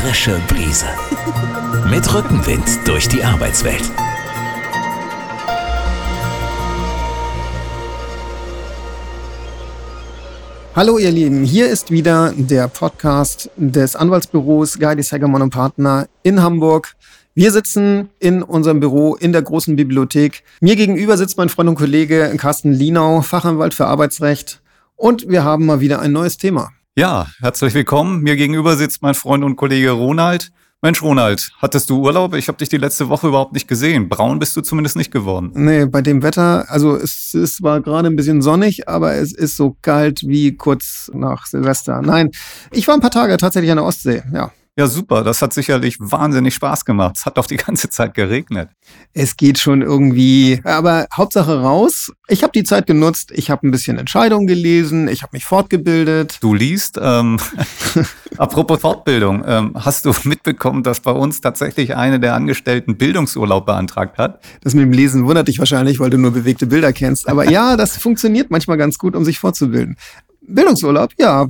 frische Brise. Mit Rückenwind durch die Arbeitswelt. Hallo ihr Lieben, hier ist wieder der Podcast des Anwaltsbüros Guy Sagamon Partner in Hamburg. Wir sitzen in unserem Büro in der großen Bibliothek. Mir gegenüber sitzt mein Freund und Kollege Carsten Lienau, Fachanwalt für Arbeitsrecht. Und wir haben mal wieder ein neues Thema. Ja, herzlich willkommen. Mir gegenüber sitzt mein Freund und Kollege Ronald. Mensch, Ronald, hattest du Urlaub? Ich habe dich die letzte Woche überhaupt nicht gesehen. Braun bist du zumindest nicht geworden. Nee, bei dem Wetter, also es ist zwar gerade ein bisschen sonnig, aber es ist so kalt wie kurz nach Silvester. Nein, ich war ein paar Tage tatsächlich an der Ostsee, ja. Ja, super. Das hat sicherlich wahnsinnig Spaß gemacht. Es hat doch die ganze Zeit geregnet. Es geht schon irgendwie, aber Hauptsache raus. Ich habe die Zeit genutzt. Ich habe ein bisschen Entscheidungen gelesen. Ich habe mich fortgebildet. Du liest. Ähm, apropos Fortbildung. Ähm, hast du mitbekommen, dass bei uns tatsächlich eine der Angestellten Bildungsurlaub beantragt hat? Das mit dem Lesen wundert dich wahrscheinlich, weil du nur bewegte Bilder kennst. Aber ja, das funktioniert manchmal ganz gut, um sich fortzubilden. Bildungsurlaub, ja,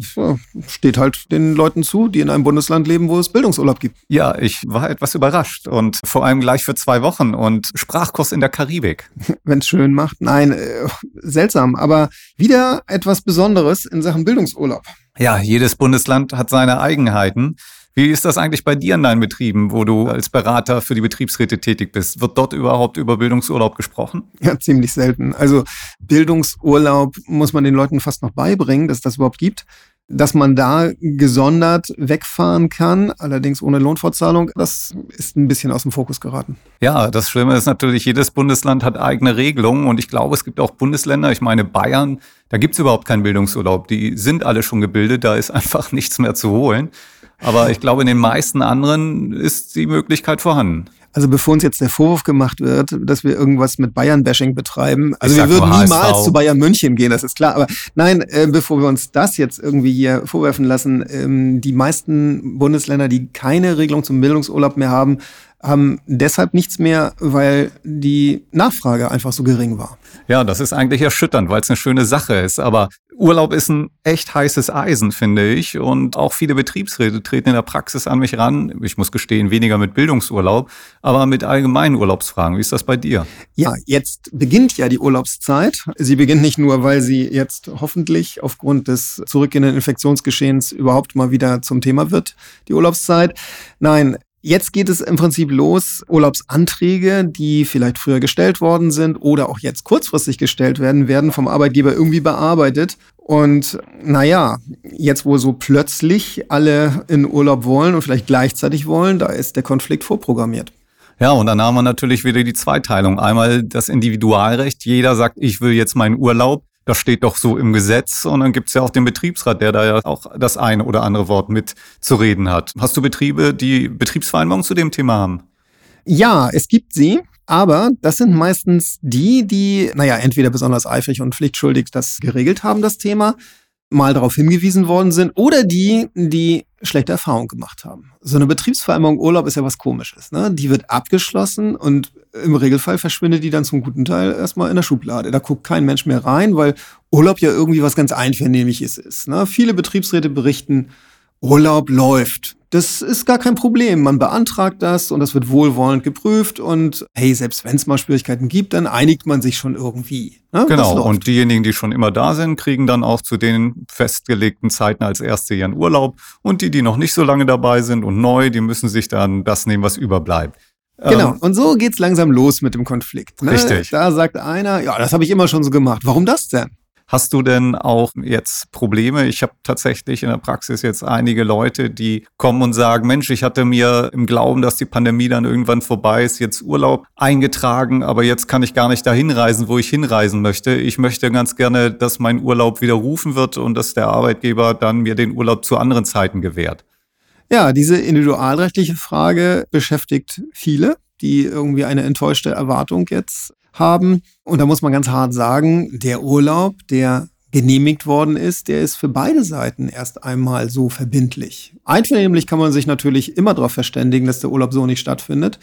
steht halt den Leuten zu, die in einem Bundesland leben, wo es Bildungsurlaub gibt. Ja, ich war etwas überrascht und vor allem gleich für zwei Wochen und Sprachkurs in der Karibik. Wenn es schön macht. Nein, äh, seltsam, aber wieder etwas Besonderes in Sachen Bildungsurlaub. Ja, jedes Bundesland hat seine Eigenheiten. Wie ist das eigentlich bei dir in deinen Betrieben, wo du als Berater für die Betriebsräte tätig bist? Wird dort überhaupt über Bildungsurlaub gesprochen? Ja, ziemlich selten. Also Bildungsurlaub muss man den Leuten fast noch beibringen, dass es das überhaupt gibt. Dass man da gesondert wegfahren kann, allerdings ohne Lohnfortzahlung, das ist ein bisschen aus dem Fokus geraten. Ja, das Schlimme ist natürlich, jedes Bundesland hat eigene Regelungen und ich glaube, es gibt auch Bundesländer, ich meine Bayern, da gibt es überhaupt keinen Bildungsurlaub. Die sind alle schon gebildet, da ist einfach nichts mehr zu holen. Aber ich glaube, in den meisten anderen ist die Möglichkeit vorhanden. Also bevor uns jetzt der Vorwurf gemacht wird, dass wir irgendwas mit Bayern-Bashing betreiben, also wir würden niemals zu Bayern München gehen, das ist klar. Aber nein, äh, bevor wir uns das jetzt irgendwie hier vorwerfen lassen, ähm, die meisten Bundesländer, die keine Regelung zum Bildungsurlaub mehr haben, haben deshalb nichts mehr, weil die Nachfrage einfach so gering war. Ja, das ist eigentlich erschütternd, weil es eine schöne Sache ist. Aber Urlaub ist ein echt heißes Eisen, finde ich. Und auch viele Betriebsräte treten in der Praxis an mich ran. Ich muss gestehen, weniger mit Bildungsurlaub, aber mit allgemeinen Urlaubsfragen. Wie ist das bei dir? Ja, jetzt beginnt ja die Urlaubszeit. Sie beginnt nicht nur, weil sie jetzt hoffentlich aufgrund des zurückgehenden Infektionsgeschehens überhaupt mal wieder zum Thema wird, die Urlaubszeit. Nein, Jetzt geht es im Prinzip los, Urlaubsanträge, die vielleicht früher gestellt worden sind oder auch jetzt kurzfristig gestellt werden, werden vom Arbeitgeber irgendwie bearbeitet. Und naja, jetzt wo so plötzlich alle in Urlaub wollen und vielleicht gleichzeitig wollen, da ist der Konflikt vorprogrammiert. Ja, und dann haben wir natürlich wieder die Zweiteilung. Einmal das Individualrecht. Jeder sagt, ich will jetzt meinen Urlaub. Das steht doch so im Gesetz. Und dann gibt's ja auch den Betriebsrat, der da ja auch das eine oder andere Wort mit zu reden hat. Hast du Betriebe, die Betriebsvereinbarungen zu dem Thema haben? Ja, es gibt sie. Aber das sind meistens die, die, naja, entweder besonders eifrig und pflichtschuldig das geregelt haben, das Thema, mal darauf hingewiesen worden sind, oder die, die schlechte Erfahrungen gemacht haben. So eine Betriebsvereinbarung Urlaub ist ja was komisches. Ne? Die wird abgeschlossen und im Regelfall verschwindet die dann zum guten Teil erstmal in der Schublade. Da guckt kein Mensch mehr rein, weil Urlaub ja irgendwie was ganz Einvernehmliches ist. Ne? Viele Betriebsräte berichten, Urlaub läuft. Das ist gar kein Problem. Man beantragt das und das wird wohlwollend geprüft und hey, selbst wenn es mal Schwierigkeiten gibt, dann einigt man sich schon irgendwie. Ne? Genau. Und diejenigen, die schon immer da sind, kriegen dann auch zu den festgelegten Zeiten als erste ihren Urlaub. Und die, die noch nicht so lange dabei sind und neu, die müssen sich dann das nehmen, was überbleibt. Genau. Ähm, und so geht's langsam los mit dem Konflikt. Ne? Richtig. Da sagt einer, ja, das habe ich immer schon so gemacht. Warum das denn? Hast du denn auch jetzt Probleme? Ich habe tatsächlich in der Praxis jetzt einige Leute, die kommen und sagen, Mensch, ich hatte mir im Glauben, dass die Pandemie dann irgendwann vorbei ist, jetzt Urlaub eingetragen, aber jetzt kann ich gar nicht dahin reisen, wo ich hinreisen möchte. Ich möchte ganz gerne, dass mein Urlaub widerrufen wird und dass der Arbeitgeber dann mir den Urlaub zu anderen Zeiten gewährt. Ja, diese individualrechtliche Frage beschäftigt viele, die irgendwie eine enttäuschte Erwartung jetzt haben. Und da muss man ganz hart sagen, der Urlaub, der genehmigt worden ist, der ist für beide Seiten erst einmal so verbindlich. Einvernehmlich kann man sich natürlich immer darauf verständigen, dass der Urlaub so nicht stattfindet.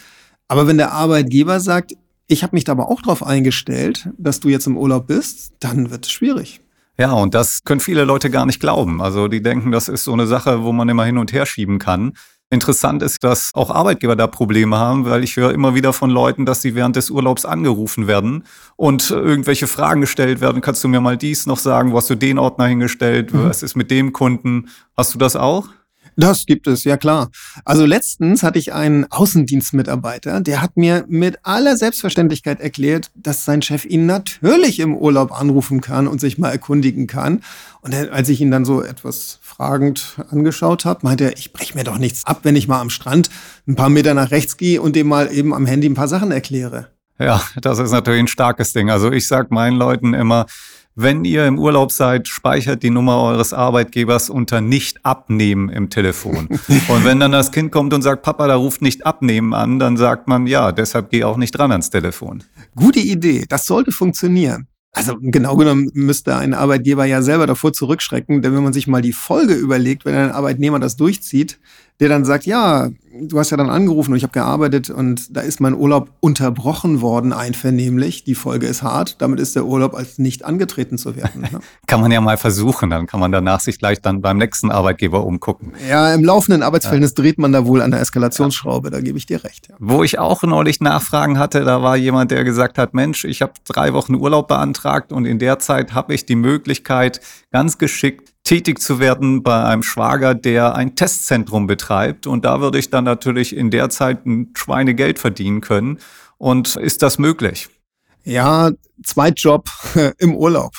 Aber wenn der Arbeitgeber sagt, ich habe mich da aber auch darauf eingestellt, dass du jetzt im Urlaub bist, dann wird es schwierig. Ja, und das können viele Leute gar nicht glauben. Also die denken, das ist so eine Sache, wo man immer hin und her schieben kann. Interessant ist, dass auch Arbeitgeber da Probleme haben, weil ich höre immer wieder von Leuten, dass sie während des Urlaubs angerufen werden und irgendwelche Fragen gestellt werden. Kannst du mir mal dies noch sagen? Wo hast du den Ordner hingestellt? Mhm. Was ist mit dem Kunden? Hast du das auch? Das gibt es, ja klar. Also letztens hatte ich einen Außendienstmitarbeiter, der hat mir mit aller Selbstverständlichkeit erklärt, dass sein Chef ihn natürlich im Urlaub anrufen kann und sich mal erkundigen kann. Und als ich ihn dann so etwas fragend angeschaut habe, meinte er, ich breche mir doch nichts ab, wenn ich mal am Strand ein paar Meter nach rechts gehe und dem mal eben am Handy ein paar Sachen erkläre. Ja, das ist natürlich ein starkes Ding. Also ich sag meinen Leuten immer, wenn ihr im Urlaub seid, speichert die Nummer eures Arbeitgebers unter nicht abnehmen im Telefon. und wenn dann das Kind kommt und sagt, Papa, da ruft nicht abnehmen an, dann sagt man, ja, deshalb geh auch nicht dran ans Telefon. Gute Idee, das sollte funktionieren. Also genau genommen müsste ein Arbeitgeber ja selber davor zurückschrecken, denn wenn man sich mal die Folge überlegt, wenn ein Arbeitnehmer das durchzieht, der dann sagt, ja, du hast ja dann angerufen und ich habe gearbeitet und da ist mein Urlaub unterbrochen worden, einvernehmlich. Die Folge ist hart. Damit ist der Urlaub als nicht angetreten zu werden. Ne? kann man ja mal versuchen. Dann kann man danach sich gleich dann beim nächsten Arbeitgeber umgucken. Ja, im laufenden Arbeitsverhältnis ja. dreht man da wohl an der Eskalationsschraube. Da gebe ich dir recht. Ja. Wo ich auch neulich Nachfragen hatte, da war jemand, der gesagt hat, Mensch, ich habe drei Wochen Urlaub beantragt und in der Zeit habe ich die Möglichkeit, ganz geschickt tätig zu werden bei einem Schwager, der ein Testzentrum betreibt. Und da würde ich dann natürlich in der Zeit ein Schweinegeld verdienen können. Und ist das möglich? Ja, Zweitjob im Urlaub.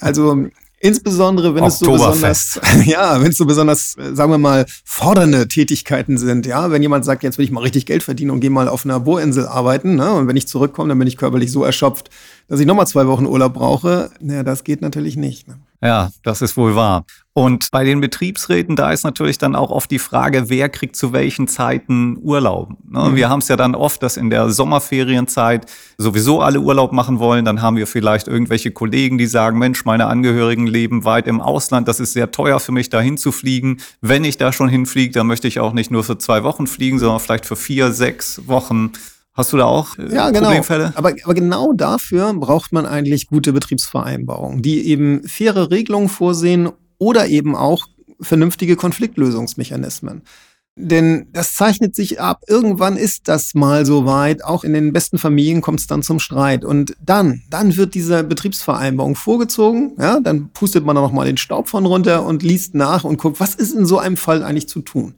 Also Insbesondere wenn es so besonders, ja, wenn es so besonders, sagen wir mal, fordernde Tätigkeiten sind, ja, wenn jemand sagt, jetzt will ich mal richtig Geld verdienen und gehe mal auf einer Bohrinsel arbeiten, ne, und wenn ich zurückkomme, dann bin ich körperlich so erschöpft, dass ich nochmal zwei Wochen Urlaub brauche, naja, das geht natürlich nicht. Ne? Ja, das ist wohl wahr. Und bei den Betriebsräten, da ist natürlich dann auch oft die Frage, wer kriegt zu welchen Zeiten Urlaub. Ne? Mhm. Wir haben es ja dann oft, dass in der Sommerferienzeit sowieso alle Urlaub machen wollen. Dann haben wir vielleicht irgendwelche Kollegen, die sagen, Mensch, meine Angehörigen leben weit im Ausland. Das ist sehr teuer für mich, da hinzufliegen. Wenn ich da schon hinfliege, dann möchte ich auch nicht nur für zwei Wochen fliegen, sondern vielleicht für vier, sechs Wochen. Hast du da auch äh, ja, genau. Problemfälle? Aber, aber genau dafür braucht man eigentlich gute Betriebsvereinbarungen, die eben faire Regelungen vorsehen oder eben auch vernünftige Konfliktlösungsmechanismen. Denn das zeichnet sich ab. Irgendwann ist das mal so weit. Auch in den besten Familien kommt es dann zum Streit. Und dann, dann wird diese Betriebsvereinbarung vorgezogen. Ja, dann pustet man da noch mal den Staub von runter und liest nach und guckt, was ist in so einem Fall eigentlich zu tun.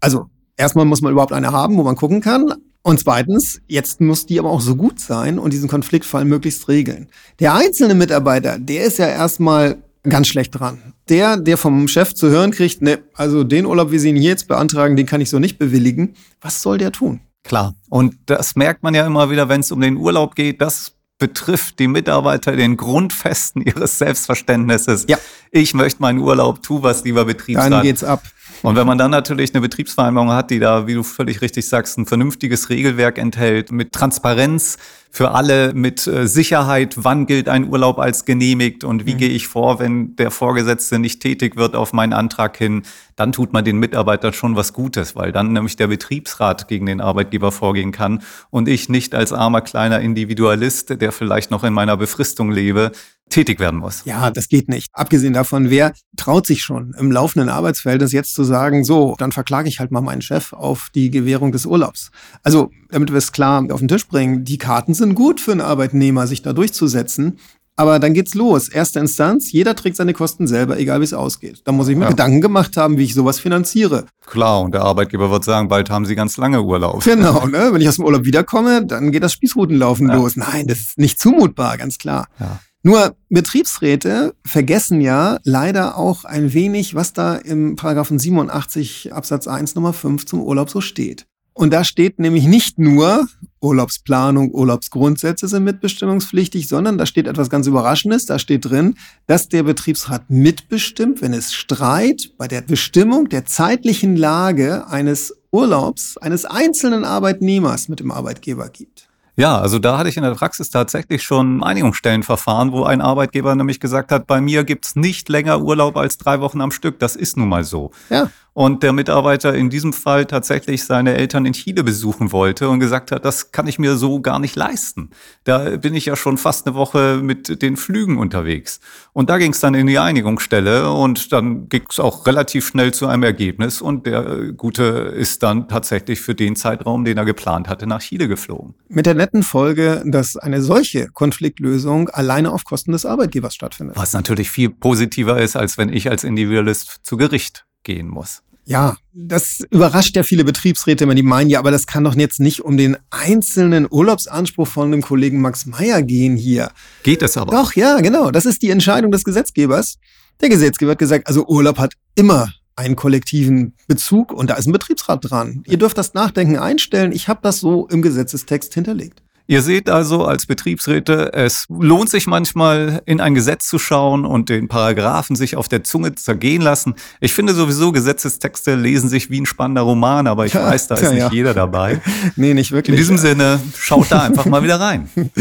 Also erstmal muss man überhaupt eine haben, wo man gucken kann. Und zweitens, jetzt muss die aber auch so gut sein und diesen Konfliktfall möglichst regeln. Der einzelne Mitarbeiter, der ist ja erstmal ganz schlecht dran. Der, der vom Chef zu hören kriegt, ne, also den Urlaub, wie Sie ihn hier jetzt beantragen, den kann ich so nicht bewilligen. Was soll der tun? Klar. Und das merkt man ja immer wieder, wenn es um den Urlaub geht. Das betrifft die Mitarbeiter den Grundfesten ihres Selbstverständnisses. Ja. Ich möchte meinen Urlaub, tu was, lieber Betriebsrat. Dann geht's ab. Und wenn man dann natürlich eine Betriebsvereinbarung hat, die da, wie du völlig richtig sagst, ein vernünftiges Regelwerk enthält, mit Transparenz für alle, mit äh, Sicherheit, wann gilt ein Urlaub als genehmigt und wie mhm. gehe ich vor, wenn der Vorgesetzte nicht tätig wird auf meinen Antrag hin, dann tut man den Mitarbeitern schon was Gutes, weil dann nämlich der Betriebsrat gegen den Arbeitgeber vorgehen kann und ich nicht als armer kleiner Individualist, der vielleicht noch in meiner Befristung lebe, tätig werden muss. Ja, das geht nicht. Abgesehen davon, wer traut sich schon im laufenden Arbeitsverhältnis jetzt zu sagen, so, dann verklage ich halt mal meinen Chef auf die Gewährung des Urlaubs. Also, damit wir es klar auf den Tisch bringen, die Karten sind gut für einen Arbeitnehmer, sich da durchzusetzen. Aber dann geht's los. Erste Instanz, jeder trägt seine Kosten selber, egal wie es ausgeht. Da muss ich mir ja. Gedanken gemacht haben, wie ich sowas finanziere. Klar, und der Arbeitgeber wird sagen, bald haben Sie ganz lange Urlaub. Genau, ne? wenn ich aus dem Urlaub wiederkomme, dann geht das Spießrutenlaufen ja. los. Nein, das ist nicht zumutbar, ganz klar. Ja. Nur Betriebsräte vergessen ja leider auch ein wenig, was da im Paragraphen 87 Absatz 1 Nummer 5 zum Urlaub so steht. Und da steht nämlich nicht nur Urlaubsplanung, Urlaubsgrundsätze sind mitbestimmungspflichtig, sondern da steht etwas ganz Überraschendes. Da steht drin, dass der Betriebsrat mitbestimmt, wenn es Streit bei der Bestimmung der zeitlichen Lage eines Urlaubs eines einzelnen Arbeitnehmers mit dem Arbeitgeber gibt. Ja, also da hatte ich in der Praxis tatsächlich schon Einigungsstellenverfahren, wo ein Arbeitgeber nämlich gesagt hat, bei mir gibt's nicht länger Urlaub als drei Wochen am Stück. Das ist nun mal so. Ja. Und der Mitarbeiter in diesem Fall tatsächlich seine Eltern in Chile besuchen wollte und gesagt hat, das kann ich mir so gar nicht leisten. Da bin ich ja schon fast eine Woche mit den Flügen unterwegs. Und da ging es dann in die Einigungsstelle und dann ging es auch relativ schnell zu einem Ergebnis und der Gute ist dann tatsächlich für den Zeitraum, den er geplant hatte, nach Chile geflogen. Mit der netten Folge, dass eine solche Konfliktlösung alleine auf Kosten des Arbeitgebers stattfindet. Was natürlich viel positiver ist, als wenn ich als Individualist zu Gericht gehen muss. Ja, das überrascht ja viele Betriebsräte, wenn die meinen, ja, aber das kann doch jetzt nicht um den einzelnen Urlaubsanspruch von dem Kollegen Max Meyer gehen hier. Geht es aber. Doch, ja, genau. Das ist die Entscheidung des Gesetzgebers. Der Gesetzgeber hat gesagt, also Urlaub hat immer einen kollektiven Bezug und da ist ein Betriebsrat dran. Ihr dürft das Nachdenken einstellen. Ich habe das so im Gesetzestext hinterlegt. Ihr seht also als Betriebsräte, es lohnt sich manchmal in ein Gesetz zu schauen und den Paragraphen sich auf der Zunge zergehen lassen. Ich finde sowieso, Gesetzestexte lesen sich wie ein spannender Roman, aber ich ja, weiß, da ist ja, nicht ja. jeder dabei. nee, nicht wirklich. In diesem Sinne, schaut da einfach mal wieder rein.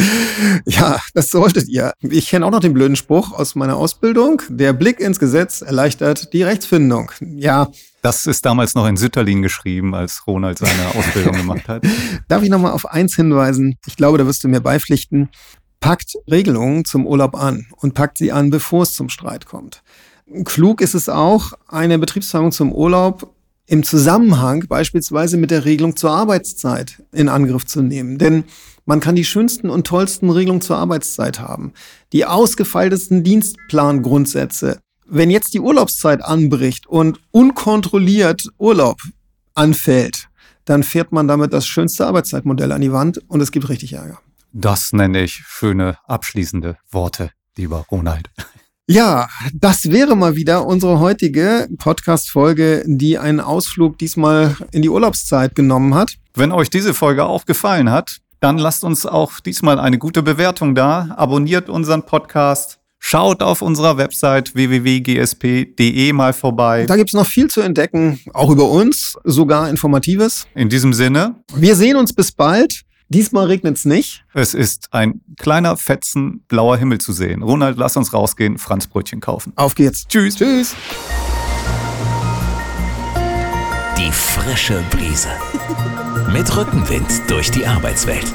Ja, das solltet ihr. Ich kenne auch noch den blöden Spruch aus meiner Ausbildung. Der Blick ins Gesetz erleichtert die Rechtsfindung. Ja, das ist damals noch in Sütterlin geschrieben, als Ronald seine Ausbildung gemacht hat. Darf ich nochmal auf eins hinweisen? Ich glaube, da wirst du mir beipflichten. Packt Regelungen zum Urlaub an und packt sie an, bevor es zum Streit kommt. Klug ist es auch, eine Betriebsversammlung zum Urlaub im Zusammenhang beispielsweise mit der Regelung zur Arbeitszeit in Angriff zu nehmen. Denn man kann die schönsten und tollsten Regelungen zur Arbeitszeit haben, die ausgefeiltesten Dienstplangrundsätze, wenn jetzt die Urlaubszeit anbricht und unkontrolliert Urlaub anfällt, dann fährt man damit das schönste Arbeitszeitmodell an die Wand und es gibt richtig Ärger. Das nenne ich schöne abschließende Worte, lieber Ronald. Ja, das wäre mal wieder unsere heutige Podcast-Folge, die einen Ausflug diesmal in die Urlaubszeit genommen hat. Wenn euch diese Folge auch gefallen hat, dann lasst uns auch diesmal eine gute Bewertung da. Abonniert unseren Podcast Schaut auf unserer Website www.gsp.de mal vorbei. Da gibt's noch viel zu entdecken, auch über uns, sogar Informatives. In diesem Sinne. Wir sehen uns bis bald. Diesmal regnet's nicht. Es ist ein kleiner Fetzen blauer Himmel zu sehen. Ronald, lass uns rausgehen, Franzbrötchen kaufen. Auf geht's. Tschüss. Tschüss. Die frische Brise. Mit Rückenwind durch die Arbeitswelt.